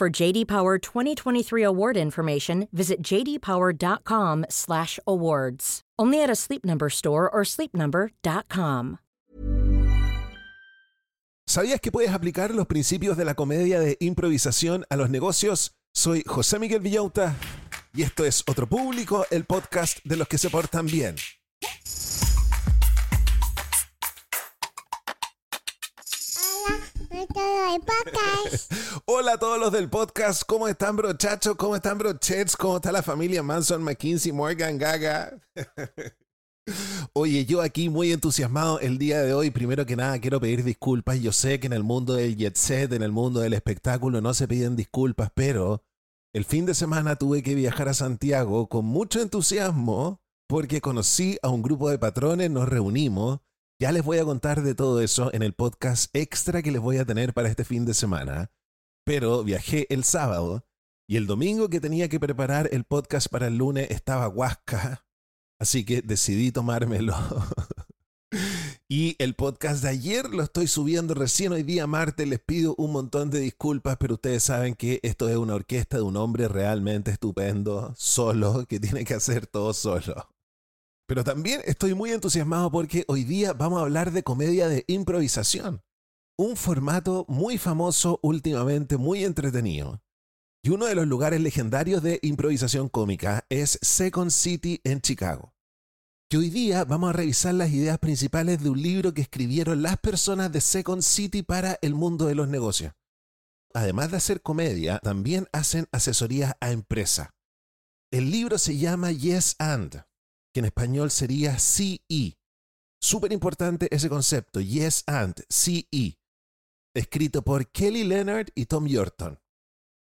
For JD Power 2023 award information, visit jdpower.com/awards. Only at a Sleep Number store or sleepnumber.com. ¿Sabías que puedes aplicar los principios de la comedia de improvisación a los negocios? Soy José Miguel Villauta y esto es Otro Público, el podcast de los que se portan bien. Hola a todos los del podcast, ¿cómo están brochachos? ¿Cómo están brochets? ¿Cómo está la familia Manson, McKinsey, Morgan, Gaga? Oye, yo aquí muy entusiasmado el día de hoy. Primero que nada, quiero pedir disculpas. Yo sé que en el mundo del jet set, en el mundo del espectáculo, no se piden disculpas, pero el fin de semana tuve que viajar a Santiago con mucho entusiasmo porque conocí a un grupo de patrones, nos reunimos. Ya les voy a contar de todo eso en el podcast extra que les voy a tener para este fin de semana. Pero viajé el sábado y el domingo que tenía que preparar el podcast para el lunes estaba huasca Así que decidí tomármelo. y el podcast de ayer lo estoy subiendo recién hoy día martes. Les pido un montón de disculpas, pero ustedes saben que esto es una orquesta de un hombre realmente estupendo, solo, que tiene que hacer todo solo. Pero también estoy muy entusiasmado porque hoy día vamos a hablar de comedia de improvisación. Un formato muy famoso últimamente, muy entretenido. Y uno de los lugares legendarios de improvisación cómica es Second City en Chicago. Que hoy día vamos a revisar las ideas principales de un libro que escribieron las personas de Second City para el mundo de los negocios. Además de hacer comedia, también hacen asesorías a empresa. El libro se llama Yes and, que en español sería CE. Súper importante ese concepto, Yes and, CE. Escrito por Kelly Leonard y Tom Yorton.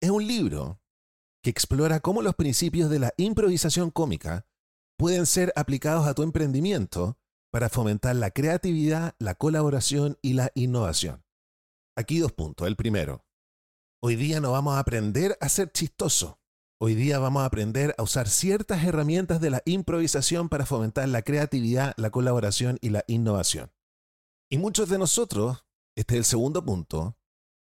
Es un libro que explora cómo los principios de la improvisación cómica pueden ser aplicados a tu emprendimiento para fomentar la creatividad, la colaboración y la innovación. Aquí dos puntos. El primero, hoy día no vamos a aprender a ser chistoso. Hoy día vamos a aprender a usar ciertas herramientas de la improvisación para fomentar la creatividad, la colaboración y la innovación. Y muchos de nosotros, este es el segundo punto,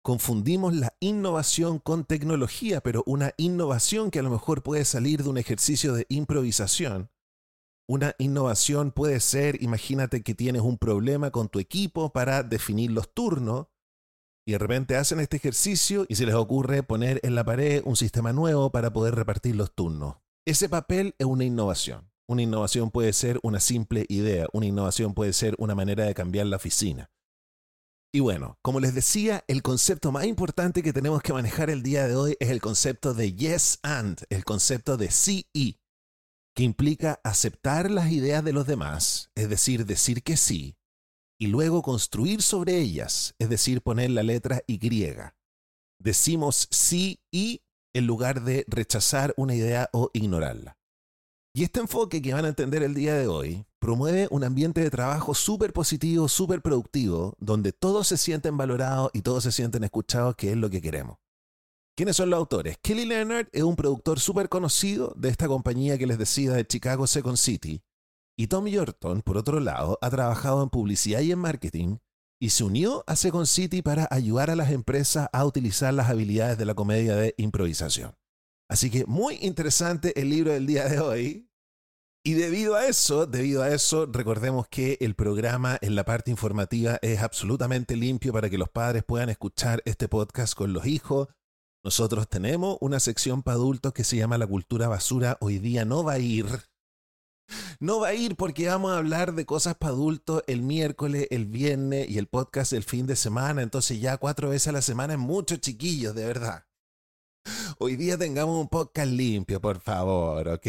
confundimos la innovación con tecnología, pero una innovación que a lo mejor puede salir de un ejercicio de improvisación. Una innovación puede ser, imagínate que tienes un problema con tu equipo para definir los turnos y de repente hacen este ejercicio y se les ocurre poner en la pared un sistema nuevo para poder repartir los turnos. Ese papel es una innovación. Una innovación puede ser una simple idea, una innovación puede ser una manera de cambiar la oficina. Y bueno, como les decía, el concepto más importante que tenemos que manejar el día de hoy es el concepto de yes and, el concepto de sí y, que implica aceptar las ideas de los demás, es decir, decir que sí, y luego construir sobre ellas, es decir, poner la letra Y. Decimos sí y en lugar de rechazar una idea o ignorarla. Y este enfoque que van a entender el día de hoy promueve un ambiente de trabajo súper positivo, súper productivo, donde todos se sienten valorados y todos se sienten escuchados, que es lo que queremos. ¿Quiénes son los autores? Kelly Leonard es un productor súper conocido de esta compañía que les decía de Chicago Second City. Y Tom Yorton, por otro lado, ha trabajado en publicidad y en marketing y se unió a Second City para ayudar a las empresas a utilizar las habilidades de la comedia de improvisación. Así que muy interesante el libro del día de hoy. Y debido a eso, debido a eso, recordemos que el programa en la parte informativa es absolutamente limpio para que los padres puedan escuchar este podcast con los hijos. Nosotros tenemos una sección para adultos que se llama La Cultura Basura. Hoy día no va a ir. No va a ir porque vamos a hablar de cosas para adultos el miércoles, el viernes y el podcast el fin de semana. Entonces ya cuatro veces a la semana es mucho, chiquillos, de verdad. Hoy día tengamos un podcast limpio, por favor, ¿ok?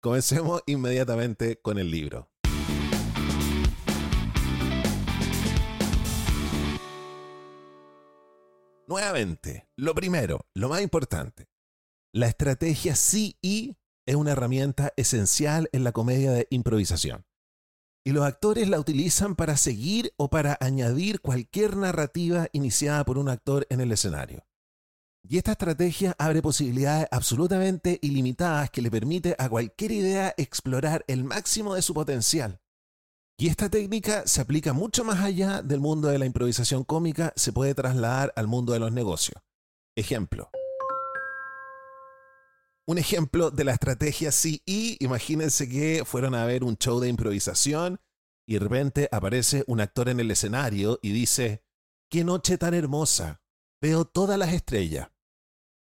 Comencemos inmediatamente con el libro. Nuevamente, lo primero, lo más importante, la estrategia sí y es una herramienta esencial en la comedia de improvisación. Y los actores la utilizan para seguir o para añadir cualquier narrativa iniciada por un actor en el escenario. Y esta estrategia abre posibilidades absolutamente ilimitadas que le permite a cualquier idea explorar el máximo de su potencial. Y esta técnica se aplica mucho más allá del mundo de la improvisación cómica, se puede trasladar al mundo de los negocios. Ejemplo. Un ejemplo de la estrategia CE, imagínense que fueron a ver un show de improvisación y de repente aparece un actor en el escenario y dice, ¡qué noche tan hermosa! Veo todas las estrellas.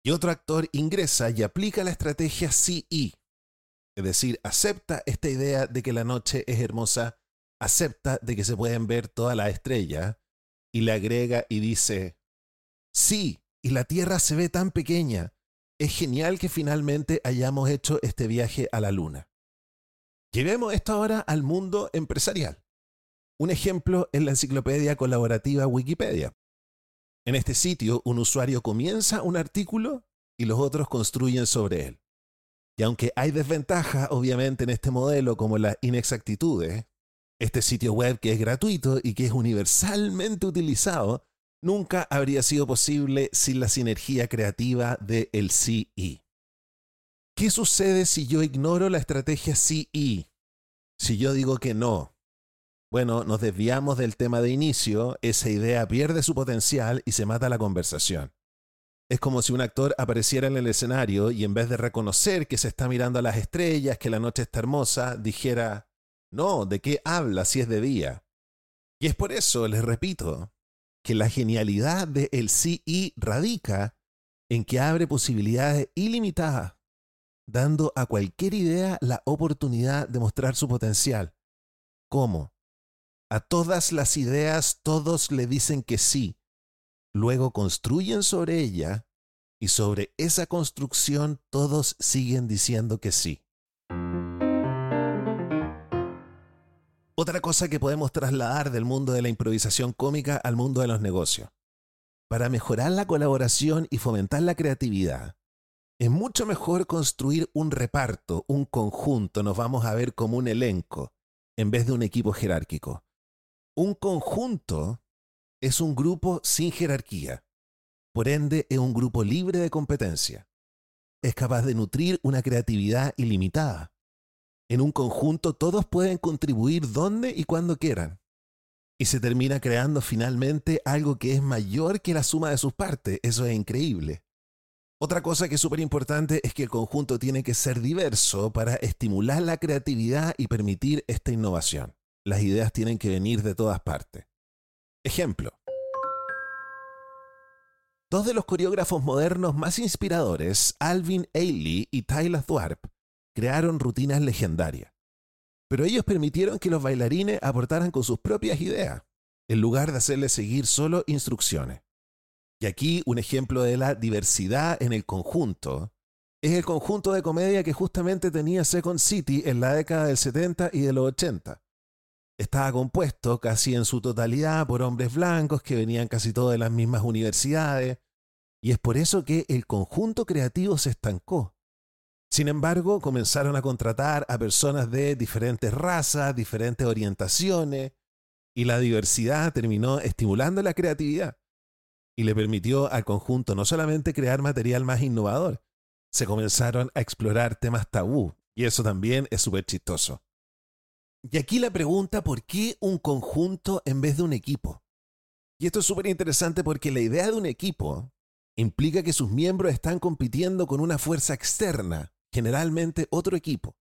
Y otro actor ingresa y aplica la estrategia CE, es decir, acepta esta idea de que la noche es hermosa, acepta de que se pueden ver todas las estrellas y le agrega y dice, sí, y la Tierra se ve tan pequeña, es genial que finalmente hayamos hecho este viaje a la Luna. Llevemos esto ahora al mundo empresarial. Un ejemplo es la enciclopedia colaborativa Wikipedia. En este sitio, un usuario comienza un artículo y los otros construyen sobre él. Y aunque hay desventajas, obviamente, en este modelo, como las inexactitudes, este sitio web que es gratuito y que es universalmente utilizado nunca habría sido posible sin la sinergia creativa del el CE. ¿Qué sucede si yo ignoro la estrategia CE? Si yo digo que no. Bueno, nos desviamos del tema de inicio, esa idea pierde su potencial y se mata la conversación. Es como si un actor apareciera en el escenario y en vez de reconocer que se está mirando a las estrellas, que la noche está hermosa, dijera, no, ¿de qué habla si es de día? Y es por eso, les repito, que la genialidad del el CI radica en que abre posibilidades ilimitadas, dando a cualquier idea la oportunidad de mostrar su potencial. ¿Cómo? A todas las ideas todos le dicen que sí, luego construyen sobre ella y sobre esa construcción todos siguen diciendo que sí. Otra cosa que podemos trasladar del mundo de la improvisación cómica al mundo de los negocios. Para mejorar la colaboración y fomentar la creatividad, es mucho mejor construir un reparto, un conjunto, nos vamos a ver como un elenco, en vez de un equipo jerárquico. Un conjunto es un grupo sin jerarquía. Por ende, es un grupo libre de competencia. Es capaz de nutrir una creatividad ilimitada en un conjunto todos pueden contribuir donde y cuando quieran. Y se termina creando finalmente algo que es mayor que la suma de sus partes. Eso es increíble. Otra cosa que es súper importante es que el conjunto tiene que ser diverso para estimular la creatividad y permitir esta innovación. Las ideas tienen que venir de todas partes. Ejemplo. Dos de los coreógrafos modernos más inspiradores, Alvin Ailey y Tyler Thwarp, crearon rutinas legendarias. Pero ellos permitieron que los bailarines aportaran con sus propias ideas, en lugar de hacerles seguir solo instrucciones. Y aquí un ejemplo de la diversidad en el conjunto es el conjunto de comedia que justamente tenía Second City en la década del 70 y de los 80. Estaba compuesto casi en su totalidad por hombres blancos que venían casi todos de las mismas universidades, y es por eso que el conjunto creativo se estancó. Sin embargo, comenzaron a contratar a personas de diferentes razas, diferentes orientaciones, y la diversidad terminó estimulando la creatividad. y le permitió al conjunto no solamente crear material más innovador, se comenzaron a explorar temas tabú, y eso también es súper chistoso. Y aquí la pregunta, ¿por qué un conjunto en vez de un equipo? Y esto es súper interesante porque la idea de un equipo implica que sus miembros están compitiendo con una fuerza externa, generalmente otro equipo.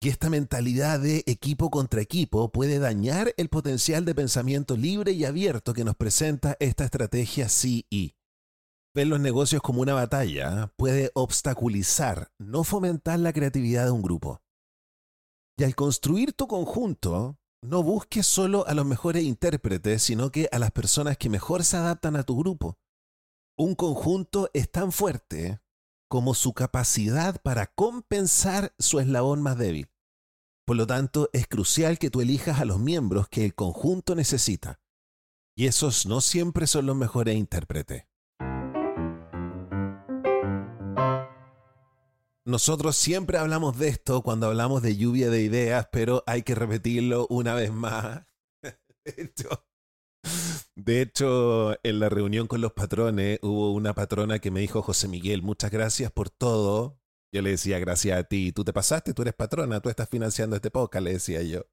Y esta mentalidad de equipo contra equipo puede dañar el potencial de pensamiento libre y abierto que nos presenta esta estrategia CE. Ver los negocios como una batalla puede obstaculizar, no fomentar la creatividad de un grupo. Y al construir tu conjunto, no busques solo a los mejores intérpretes, sino que a las personas que mejor se adaptan a tu grupo. Un conjunto es tan fuerte como su capacidad para compensar su eslabón más débil. Por lo tanto, es crucial que tú elijas a los miembros que el conjunto necesita. Y esos no siempre son los mejores intérpretes. Nosotros siempre hablamos de esto cuando hablamos de lluvia de ideas, pero hay que repetirlo una vez más. De hecho, en la reunión con los patrones hubo una patrona que me dijo, José Miguel, muchas gracias por todo. Yo le decía, gracias a ti. Tú te pasaste, tú eres patrona, tú estás financiando este podcast, le decía yo.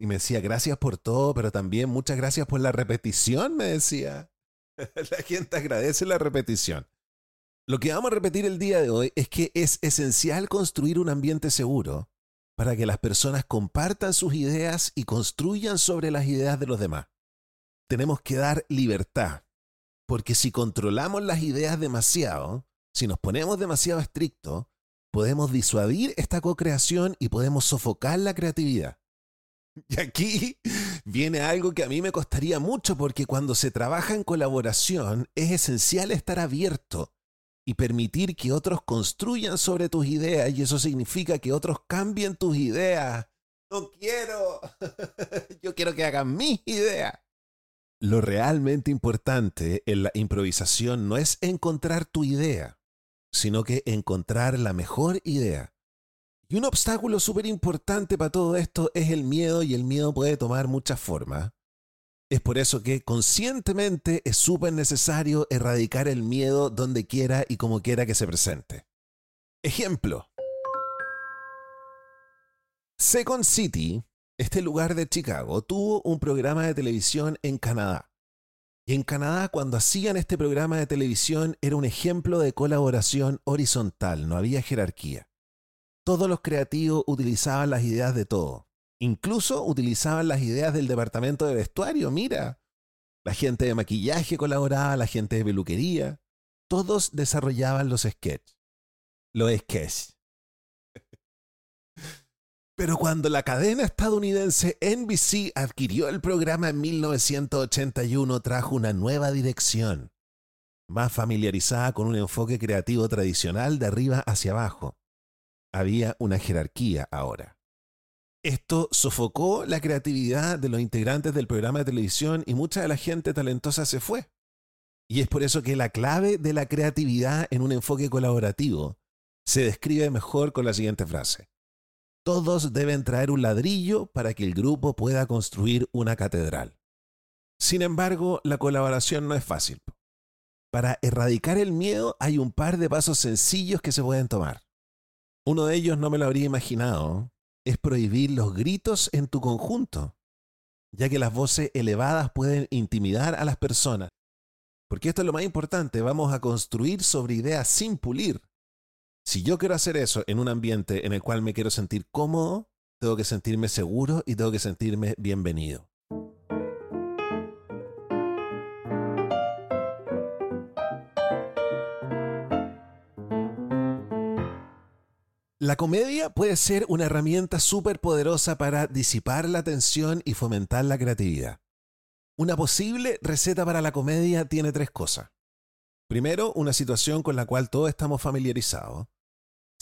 Y me decía, gracias por todo, pero también muchas gracias por la repetición, me decía. La gente agradece la repetición. Lo que vamos a repetir el día de hoy es que es esencial construir un ambiente seguro para que las personas compartan sus ideas y construyan sobre las ideas de los demás. Tenemos que dar libertad, porque si controlamos las ideas demasiado, si nos ponemos demasiado estrictos, podemos disuadir esta co-creación y podemos sofocar la creatividad. Y aquí viene algo que a mí me costaría mucho porque cuando se trabaja en colaboración es esencial estar abierto y permitir que otros construyan sobre tus ideas y eso significa que otros cambien tus ideas. No quiero. Yo quiero que hagan mis ideas. Lo realmente importante en la improvisación no es encontrar tu idea, sino que encontrar la mejor idea. Y un obstáculo súper importante para todo esto es el miedo y el miedo puede tomar muchas formas. Es por eso que conscientemente es súper necesario erradicar el miedo donde quiera y como quiera que se presente. Ejemplo. Second City, este lugar de Chicago, tuvo un programa de televisión en Canadá. Y en Canadá, cuando hacían este programa de televisión, era un ejemplo de colaboración horizontal, no había jerarquía. Todos los creativos utilizaban las ideas de todo. Incluso utilizaban las ideas del departamento de vestuario, mira. La gente de maquillaje colaboraba, la gente de peluquería. Todos desarrollaban los sketches. Los sketches. Pero cuando la cadena estadounidense NBC adquirió el programa en 1981, trajo una nueva dirección, más familiarizada con un enfoque creativo tradicional de arriba hacia abajo. Había una jerarquía ahora. Esto sofocó la creatividad de los integrantes del programa de televisión y mucha de la gente talentosa se fue. Y es por eso que la clave de la creatividad en un enfoque colaborativo se describe mejor con la siguiente frase. Todos deben traer un ladrillo para que el grupo pueda construir una catedral. Sin embargo, la colaboración no es fácil. Para erradicar el miedo hay un par de pasos sencillos que se pueden tomar. Uno de ellos no me lo habría imaginado, es prohibir los gritos en tu conjunto, ya que las voces elevadas pueden intimidar a las personas. Porque esto es lo más importante, vamos a construir sobre ideas sin pulir. Si yo quiero hacer eso en un ambiente en el cual me quiero sentir cómodo, tengo que sentirme seguro y tengo que sentirme bienvenido. La comedia puede ser una herramienta súper poderosa para disipar la tensión y fomentar la creatividad. Una posible receta para la comedia tiene tres cosas. Primero, una situación con la cual todos estamos familiarizados.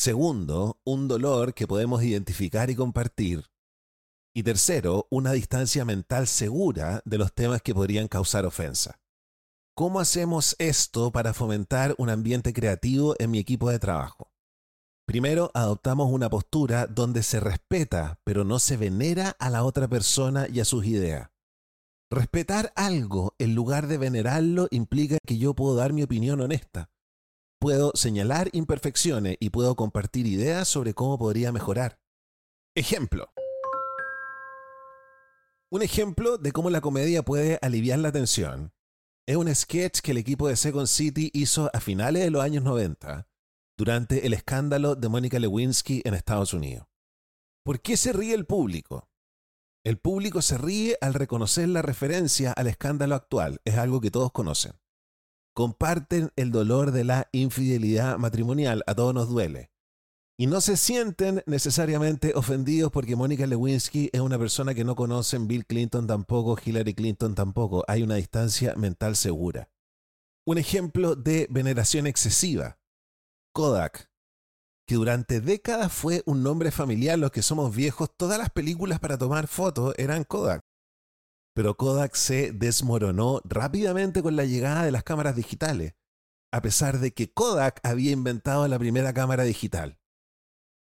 Segundo, un dolor que podemos identificar y compartir. Y tercero, una distancia mental segura de los temas que podrían causar ofensa. ¿Cómo hacemos esto para fomentar un ambiente creativo en mi equipo de trabajo? Primero, adoptamos una postura donde se respeta, pero no se venera a la otra persona y a sus ideas. Respetar algo en lugar de venerarlo implica que yo puedo dar mi opinión honesta. Puedo señalar imperfecciones y puedo compartir ideas sobre cómo podría mejorar. Ejemplo. Un ejemplo de cómo la comedia puede aliviar la tensión es un sketch que el equipo de Second City hizo a finales de los años 90, durante el escándalo de Mónica Lewinsky en Estados Unidos. ¿Por qué se ríe el público? El público se ríe al reconocer la referencia al escándalo actual, es algo que todos conocen. Comparten el dolor de la infidelidad matrimonial, a todos nos duele. Y no se sienten necesariamente ofendidos porque Mónica Lewinsky es una persona que no conocen, Bill Clinton tampoco, Hillary Clinton tampoco. Hay una distancia mental segura. Un ejemplo de veneración excesiva. Kodak que durante décadas fue un nombre familiar, los que somos viejos, todas las películas para tomar fotos eran Kodak. Pero Kodak se desmoronó rápidamente con la llegada de las cámaras digitales, a pesar de que Kodak había inventado la primera cámara digital.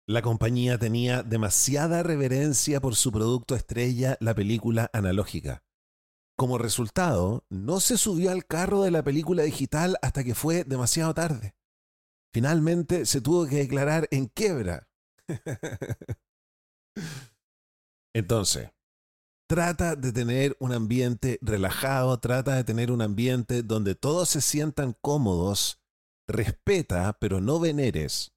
La compañía tenía demasiada reverencia por su producto estrella, la película analógica. Como resultado, no se subió al carro de la película digital hasta que fue demasiado tarde finalmente se tuvo que declarar en quiebra. Entonces, trata de tener un ambiente relajado, trata de tener un ambiente donde todos se sientan cómodos, respeta, pero no veneres.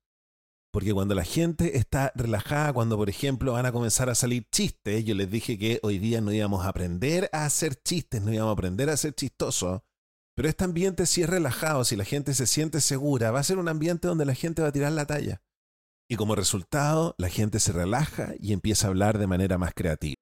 Porque cuando la gente está relajada, cuando por ejemplo van a comenzar a salir chistes, yo les dije que hoy día no íbamos a aprender a hacer chistes, no íbamos a aprender a ser chistosos, pero este ambiente, si es relajado, si la gente se siente segura, va a ser un ambiente donde la gente va a tirar la talla. Y como resultado, la gente se relaja y empieza a hablar de manera más creativa.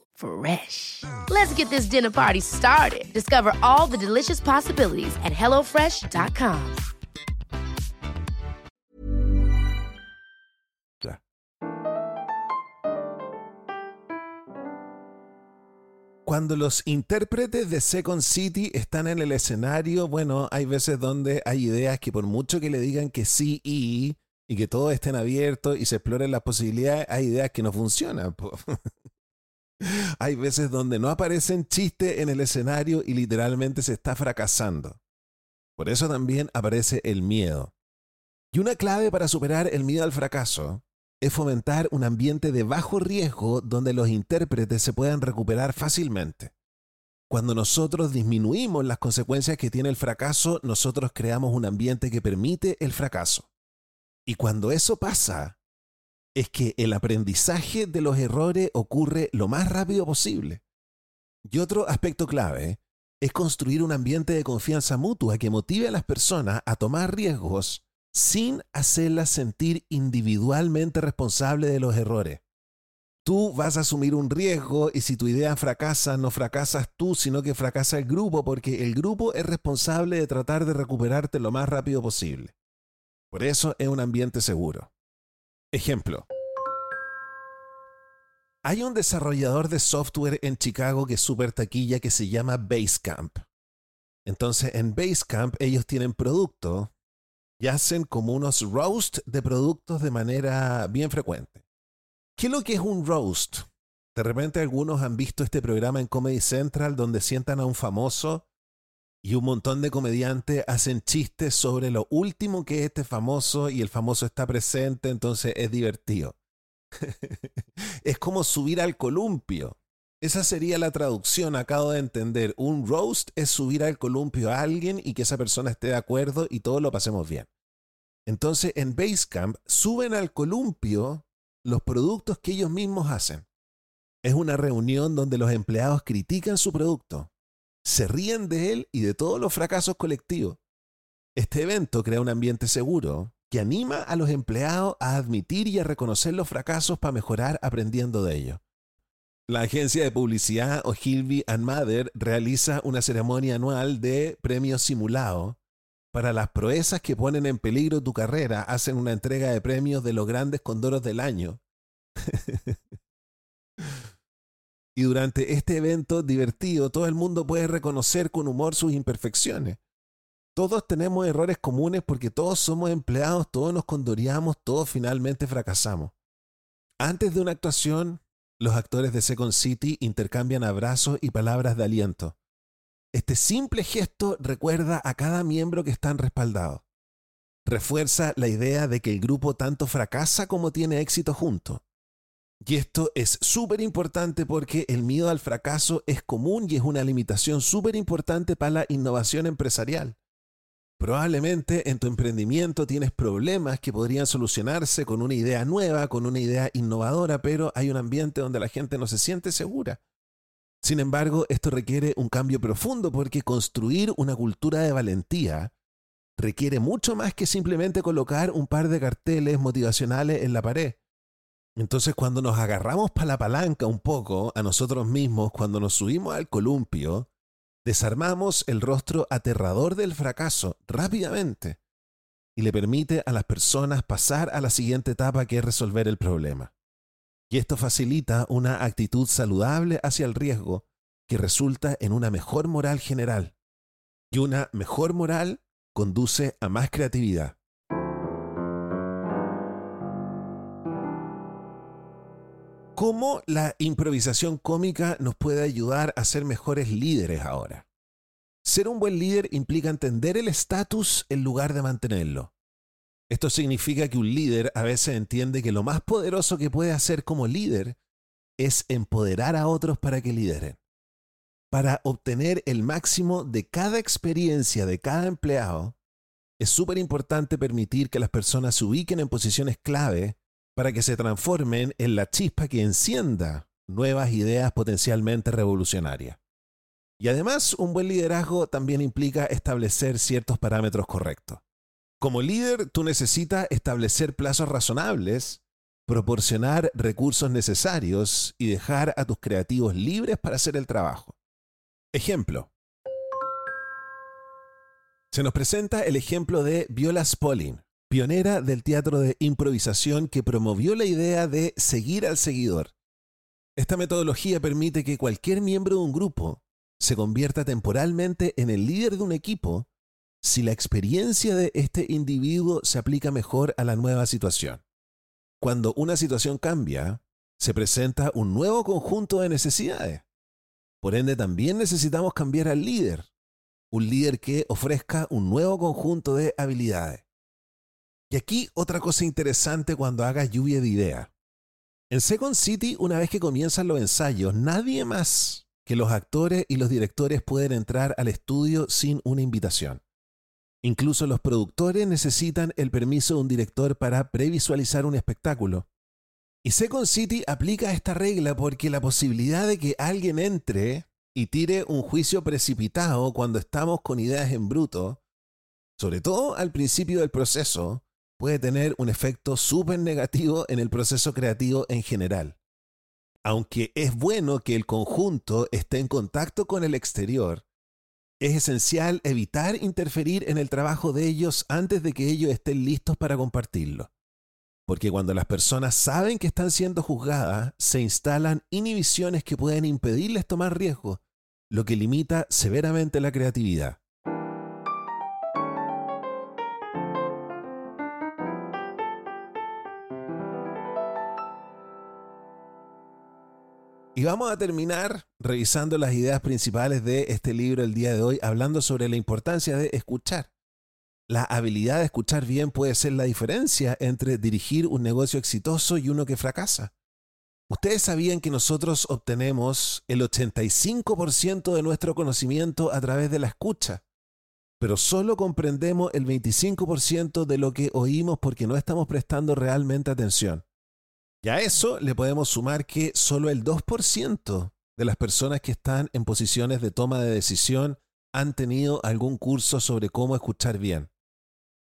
Fresh. Let's get this dinner party started. Discover all the delicious possibilities at hellofresh.com. Cuando los intérpretes de Second City están en el escenario, bueno, hay veces donde hay ideas que por mucho que le digan que sí y, y que todos estén abiertos y se exploren las posibilidades, hay ideas que no funcionan. Hay veces donde no aparecen chistes en el escenario y literalmente se está fracasando. Por eso también aparece el miedo. Y una clave para superar el miedo al fracaso es fomentar un ambiente de bajo riesgo donde los intérpretes se puedan recuperar fácilmente. Cuando nosotros disminuimos las consecuencias que tiene el fracaso, nosotros creamos un ambiente que permite el fracaso. Y cuando eso pasa, es que el aprendizaje de los errores ocurre lo más rápido posible. Y otro aspecto clave es construir un ambiente de confianza mutua que motive a las personas a tomar riesgos sin hacerlas sentir individualmente responsables de los errores. Tú vas a asumir un riesgo y si tu idea fracasa, no fracasas tú, sino que fracasa el grupo porque el grupo es responsable de tratar de recuperarte lo más rápido posible. Por eso es un ambiente seguro. Ejemplo. Hay un desarrollador de software en Chicago que es súper taquilla que se llama Basecamp. Entonces, en Basecamp ellos tienen productos y hacen como unos roast de productos de manera bien frecuente. ¿Qué es lo que es un roast? De repente algunos han visto este programa en Comedy Central donde sientan a un famoso Y un montón de comediantes hacen chistes sobre lo último que es este famoso y el famoso está presente, entonces es divertido. es como subir al columpio. Esa sería la traducción, acabo de entender. Un roast es subir al columpio a alguien y que esa persona esté de acuerdo y todos lo pasemos bien. Entonces en Basecamp suben al columpio los productos que ellos mismos hacen. Es una reunión donde los empleados critican su producto, se ríen de él y de todos los fracasos colectivos. Este evento crea un ambiente seguro que anima a los empleados a admitir y a reconocer los fracasos para mejorar aprendiendo de ellos. La agencia de publicidad Ogilvy and Mather realiza una ceremonia anual de premios simulados. Para las proezas que ponen en peligro tu carrera, hacen una entrega de premios de los grandes condoros del año. Y durante este evento divertido, todo el mundo puede reconocer con humor sus imperfecciones. Todos tenemos errores comunes porque todos somos empleados, todos nos condoreamos, todos finalmente fracasamos. Antes de una actuación, los actores de Second City intercambian abrazos y palabras de aliento. Este simple gesto recuerda a cada miembro que están respaldados. Refuerza la idea de que el grupo tanto fracasa como tiene éxito juntos. Y esto es súper importante porque el miedo al fracaso es común y es una limitación súper importante para la innovación empresarial. Probablemente en tu emprendimiento tienes problemas que podrían solucionarse con una idea nueva, con una idea innovadora, pero hay un ambiente donde la gente no se siente segura. Sin embargo, esto requiere un cambio profundo porque construir una cultura de valentía requiere mucho más que simplemente colocar un par de carteles motivacionales en la pared. Entonces cuando nos agarramos para la palanca un poco a nosotros mismos, cuando nos subimos al columpio, desarmamos el rostro aterrador del fracaso rápidamente y le permite a las personas pasar a la siguiente etapa que es resolver el problema. Y esto facilita una actitud saludable hacia el riesgo que resulta en una mejor moral general. Y una mejor moral conduce a más creatividad. ¿Cómo la improvisación cómica nos puede ayudar a ser mejores líderes ahora? Ser un buen líder implica entender el estatus en lugar de mantenerlo. Esto significa que un líder a veces entiende que lo más poderoso que puede hacer como líder es empoderar a otros para que lideren. Para obtener el máximo de cada experiencia de cada empleado, es súper importante permitir que las personas se ubiquen en posiciones clave para que se transformen en la chispa que encienda nuevas ideas potencialmente revolucionarias. Y además, un buen liderazgo también implica establecer ciertos parámetros correctos. Como líder, tú necesitas establecer plazos razonables, proporcionar recursos necesarios y dejar a tus creativos libres para hacer el trabajo. Ejemplo. Se nos presenta el ejemplo de Viola Spolin, pionera del teatro de improvisación que promovió la idea de seguir al seguidor. Esta metodología permite que cualquier miembro de un grupo se convierta temporalmente en el líder de un equipo si la experiencia de este individuo se aplica mejor a la nueva situación. Cuando una situación cambia, se presenta un nuevo conjunto de necesidades. Por ende, también necesitamos cambiar al líder, un líder que ofrezca un nuevo conjunto de habilidades. Y aquí otra cosa interesante cuando hagas lluvia de ideas. En Second City, una vez que comienzan los ensayos, nadie más que los actores y los directores pueden entrar al estudio sin una invitación. Incluso los productores necesitan el permiso de un director para previsualizar un espectáculo. Y Second City aplica esta regla porque la posibilidad de que alguien entre y tire un juicio precipitado cuando estamos con ideas en bruto, sobre todo al principio del proceso, puede tener un efecto súper negativo en el proceso creativo en general. Aunque es bueno que el conjunto esté en contacto con el exterior, es esencial evitar interferir en el trabajo de ellos antes de que ellos estén listos para compartirlo. Porque cuando las personas saben que están siendo juzgadas, se instalan inhibiciones que pueden impedirles tomar riesgos, lo que limita severamente la creatividad. Y vamos a terminar revisando las ideas principales de este libro el día de hoy, hablando sobre la importancia de escuchar. La habilidad de escuchar bien puede ser la diferencia entre dirigir un negocio exitoso y uno que fracasa. Ustedes sabían que nosotros obtenemos el 85% de nuestro conocimiento a través de la escucha, pero solo comprendemos el 25% de lo que oímos porque no estamos prestando realmente atención. Y a eso le podemos sumar que solo el 2% de las personas que están en posiciones de toma de decisión han tenido algún curso sobre cómo escuchar bien.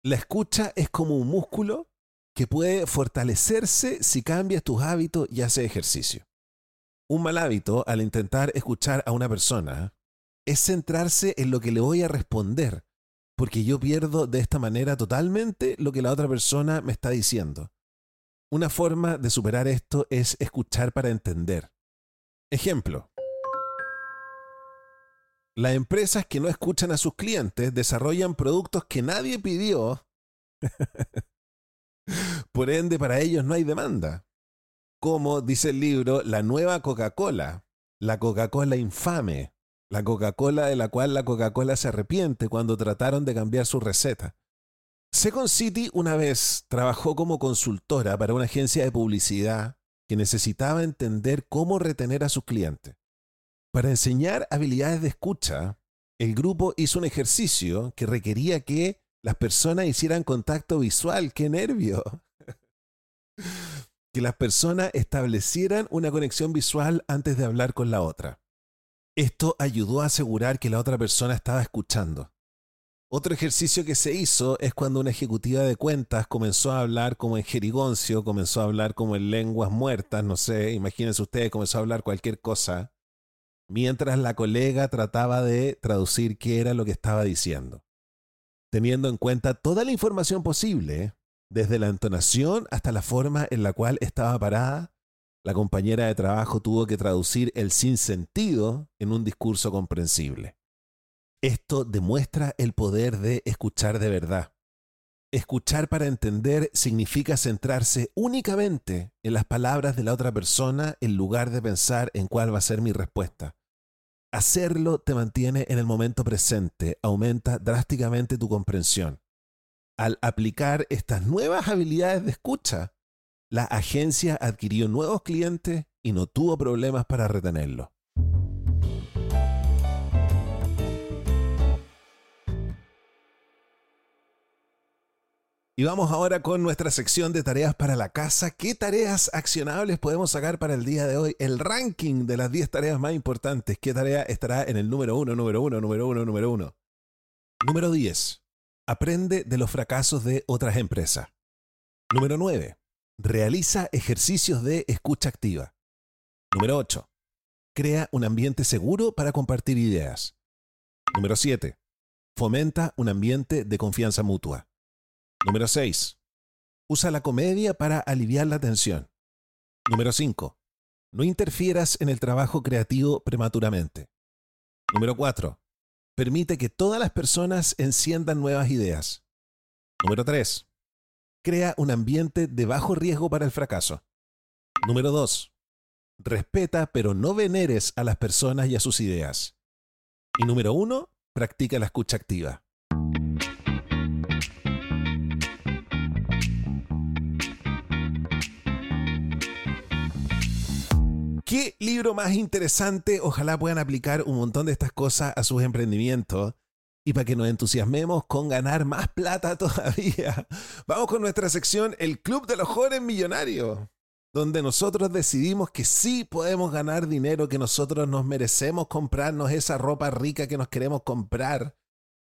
La escucha es como un músculo que puede fortalecerse si cambias tus hábitos y haces ejercicio. Un mal hábito al intentar escuchar a una persona es centrarse en lo que le voy a responder, porque yo pierdo de esta manera totalmente lo que la otra persona me está diciendo. Una forma de superar esto es escuchar para entender. Ejemplo. Las empresas que no escuchan a sus clientes desarrollan productos que nadie pidió. Por ende, para ellos no hay demanda. Como dice el libro, la nueva Coca-Cola, la Coca-Cola infame, la Coca-Cola de la cual la Coca-Cola se arrepiente cuando trataron de cambiar su receta. Second City una vez trabajó como consultora para una agencia de publicidad que necesitaba entender cómo retener a sus clientes. Para enseñar habilidades de escucha, el grupo hizo un ejercicio que requería que las personas hicieran contacto visual. ¡Qué nervio! que las personas establecieran una conexión visual antes de hablar con la otra. Esto ayudó a asegurar que la otra persona estaba escuchando. Otro ejercicio que se hizo es cuando una ejecutiva de cuentas comenzó a hablar como en jerigoncio, comenzó a hablar como en lenguas muertas, no sé, imagínense ustedes, comenzó a hablar cualquier cosa, mientras la colega trataba de traducir qué era lo que estaba diciendo. Teniendo en cuenta toda la información posible, desde la entonación hasta la forma en la cual estaba parada, la compañera de trabajo tuvo que traducir el sinsentido en un discurso comprensible. Esto demuestra el poder de escuchar de verdad. Escuchar para entender significa centrarse únicamente en las palabras de la otra persona en lugar de pensar en cuál va a ser mi respuesta. Hacerlo te mantiene en el momento presente, aumenta drásticamente tu comprensión. Al aplicar estas nuevas habilidades de escucha, la agencia adquirió nuevos clientes y no tuvo problemas para retenerlos. Y vamos ahora con nuestra sección de tareas para la casa. ¿Qué tareas accionables podemos sacar para el día de hoy? El ranking de las 10 tareas más importantes. ¿Qué tarea estará en el número 1, número 1, número 1, número 1? Número 10. Aprende de los fracasos de otras empresas. Número 9. Realiza ejercicios de escucha activa. Número 8. Crea un ambiente seguro para compartir ideas. Número 7. Fomenta un ambiente de confianza mutua. Número 6. Usa la comedia para aliviar la tensión. Número 5. No interfieras en el trabajo creativo prematuramente. Número 4. Permite que todas las personas enciendan nuevas ideas. Número 3. Crea un ambiente de bajo riesgo para el fracaso. Número 2. Respeta pero no veneres a las personas y a sus ideas. Y número 1. Practica la escucha activa. ¿Qué libro más interesante? Ojalá puedan aplicar un montón de estas cosas a sus emprendimientos. Y para que nos entusiasmemos con ganar más plata todavía, vamos con nuestra sección El Club de los Jóvenes Millonarios, donde nosotros decidimos que sí podemos ganar dinero, que nosotros nos merecemos comprarnos esa ropa rica que nos queremos comprar.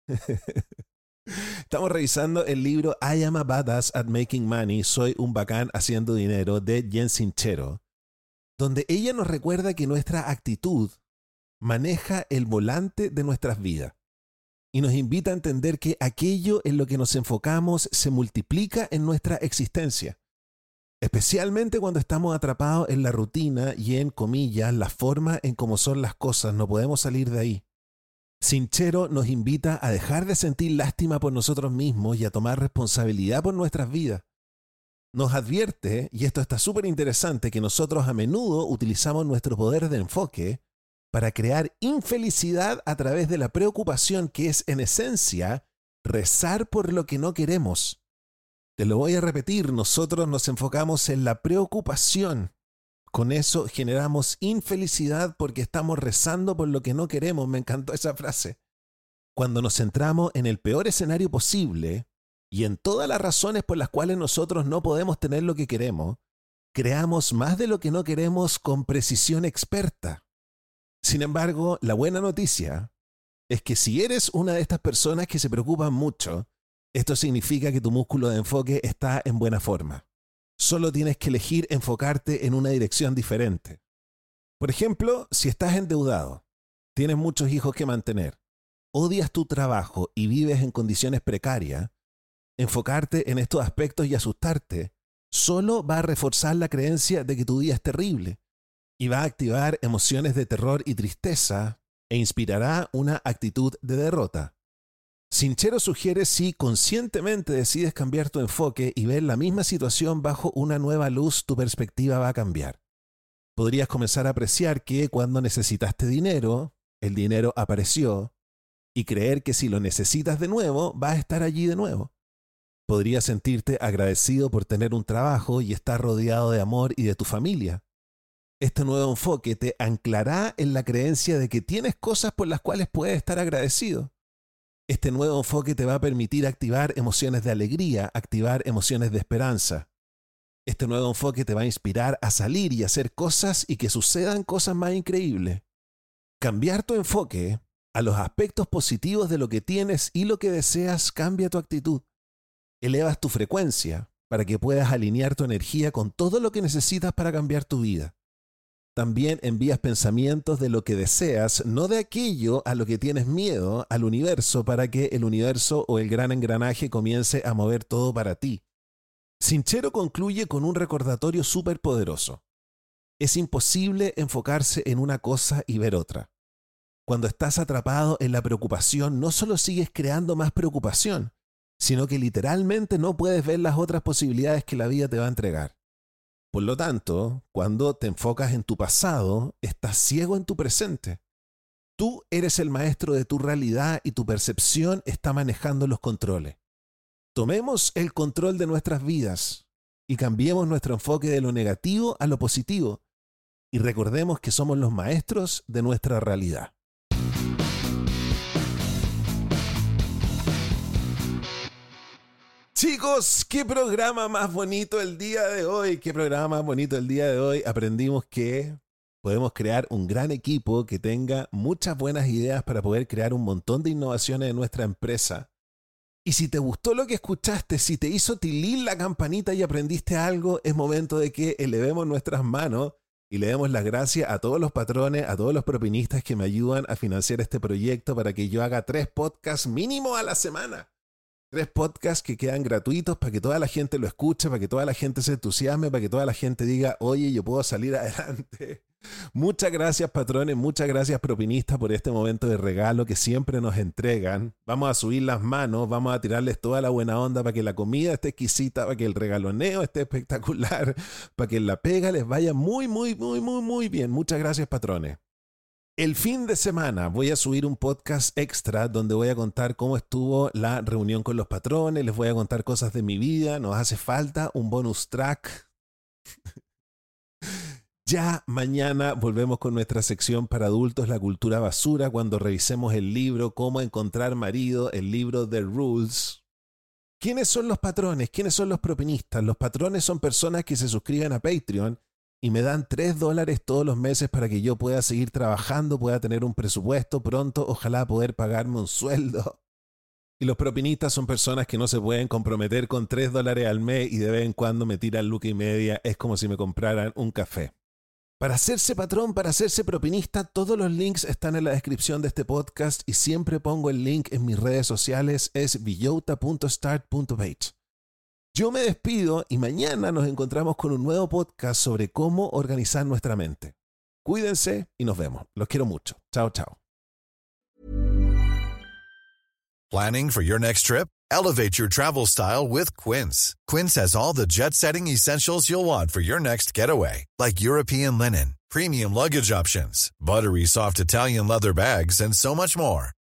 Estamos revisando el libro I am a badass at making money, soy un bacán haciendo dinero de Jen Sinchero donde ella nos recuerda que nuestra actitud maneja el volante de nuestras vidas y nos invita a entender que aquello en lo que nos enfocamos se multiplica en nuestra existencia, especialmente cuando estamos atrapados en la rutina y en, comillas, la forma en cómo son las cosas, no podemos salir de ahí. Sinchero nos invita a dejar de sentir lástima por nosotros mismos y a tomar responsabilidad por nuestras vidas. Nos advierte, y esto está súper interesante, que nosotros a menudo utilizamos nuestro poder de enfoque para crear infelicidad a través de la preocupación que es en esencia rezar por lo que no queremos. Te lo voy a repetir, nosotros nos enfocamos en la preocupación. Con eso generamos infelicidad porque estamos rezando por lo que no queremos. Me encantó esa frase. Cuando nos centramos en el peor escenario posible y en todas las razones por las cuales nosotros no podemos tener lo que queremos, creamos más de lo que no queremos con precisión experta. Sin embargo, la buena noticia es que si eres una de estas personas que se preocupan mucho, esto significa que tu músculo de enfoque está en buena forma. Solo tienes que elegir enfocarte en una dirección diferente. Por ejemplo, si estás endeudado, tienes muchos hijos que mantener, odias tu trabajo y vives en condiciones precarias, enfocarte en estos aspectos y asustarte solo va a reforzar la creencia de que tu día es terrible y va a activar emociones de terror y tristeza e inspirará una actitud de derrota. Sinchero sugiere si conscientemente decides cambiar tu enfoque y ver la misma situación bajo una nueva luz, tu perspectiva va a cambiar. Podrías comenzar a apreciar que cuando necesitaste dinero, el dinero apareció, y creer que si lo necesitas de nuevo, va a estar allí de nuevo. Podrías sentirte agradecido por tener un trabajo y estar rodeado de amor y de tu familia. Este nuevo enfoque te anclará en la creencia de que tienes cosas por las cuales puedes estar agradecido. Este nuevo enfoque te va a permitir activar emociones de alegría, activar emociones de esperanza. Este nuevo enfoque te va a inspirar a salir y hacer cosas y que sucedan cosas más increíbles. Cambiar tu enfoque a los aspectos positivos de lo que tienes y lo que deseas cambia tu actitud. Elevas tu frecuencia para que puedas alinear tu energía con todo lo que necesitas para cambiar tu vida. También envías pensamientos de lo que deseas, no de aquello a lo que tienes miedo, al universo, para que el universo o el gran engranaje comience a mover todo para ti. Sinchero concluye con un recordatorio súper poderoso. Es imposible enfocarse en una cosa y ver otra. Cuando estás atrapado en la preocupación, no solo sigues creando más preocupación, sino que literalmente no puedes ver las otras posibilidades que la vida te va a entregar. Por lo tanto, cuando te enfocas en tu pasado, estás ciego en tu presente. Tú eres el maestro de tu realidad y tu percepción está manejando los controles. Tomemos el control de nuestras vidas y cambiemos nuestro enfoque de lo negativo a lo positivo y recordemos que somos los maestros de nuestra realidad. Chicos, qué programa más bonito el día de hoy. Qué programa más bonito el día de hoy. Aprendimos que podemos crear un gran equipo que tenga muchas buenas ideas para poder crear un montón de innovaciones en nuestra empresa. Y si te gustó lo que escuchaste, si te hizo tilir la campanita y aprendiste algo, es momento de que elevemos nuestras manos y le demos las gracias a todos los patrones, a todos los propinistas que me ayudan a financiar este proyecto para que yo haga tres podcasts mínimo a la semana. Tres podcasts que quedan gratuitos para que toda la gente lo escuche, para que toda la gente se entusiasme, para que toda la gente diga, oye, yo puedo salir adelante. Muchas gracias patrones, muchas gracias propinistas por este momento de regalo que siempre nos entregan. Vamos a subir las manos, vamos a tirarles toda la buena onda para que la comida esté exquisita, para que el regaloneo esté espectacular, para que la pega les vaya muy, muy, muy, muy, muy bien. Muchas gracias patrones. El fin de semana voy a subir un podcast extra donde voy a contar cómo estuvo la reunión con los patrones, les voy a contar cosas de mi vida, nos hace falta un bonus track. ya mañana volvemos con nuestra sección para adultos, la cultura basura, cuando revisemos el libro Cómo encontrar marido, el libro The Rules. ¿Quiénes son los patrones? ¿Quiénes son los propinistas? Los patrones son personas que se suscriben a Patreon y me dan 3 dólares todos los meses para que yo pueda seguir trabajando, pueda tener un presupuesto pronto, ojalá poder pagarme un sueldo. Y los propinistas son personas que no se pueden comprometer con 3 dólares al mes y de vez en cuando me tiran luca y media, es como si me compraran un café. Para hacerse patrón, para hacerse propinista, todos los links están en la descripción de este podcast y siempre pongo el link en mis redes sociales, es villota.start.page. Yo me despido y mañana nos encontramos con un nuevo podcast sobre cómo organizar nuestra mente. Cuídense y nos vemos. Los quiero mucho. Chao, chao. Planning for your next trip? Elevate your travel style with Quince. Quince has all the jet setting essentials you'll want for your next getaway, like European linen, premium luggage options, buttery soft Italian leather bags, and so much more.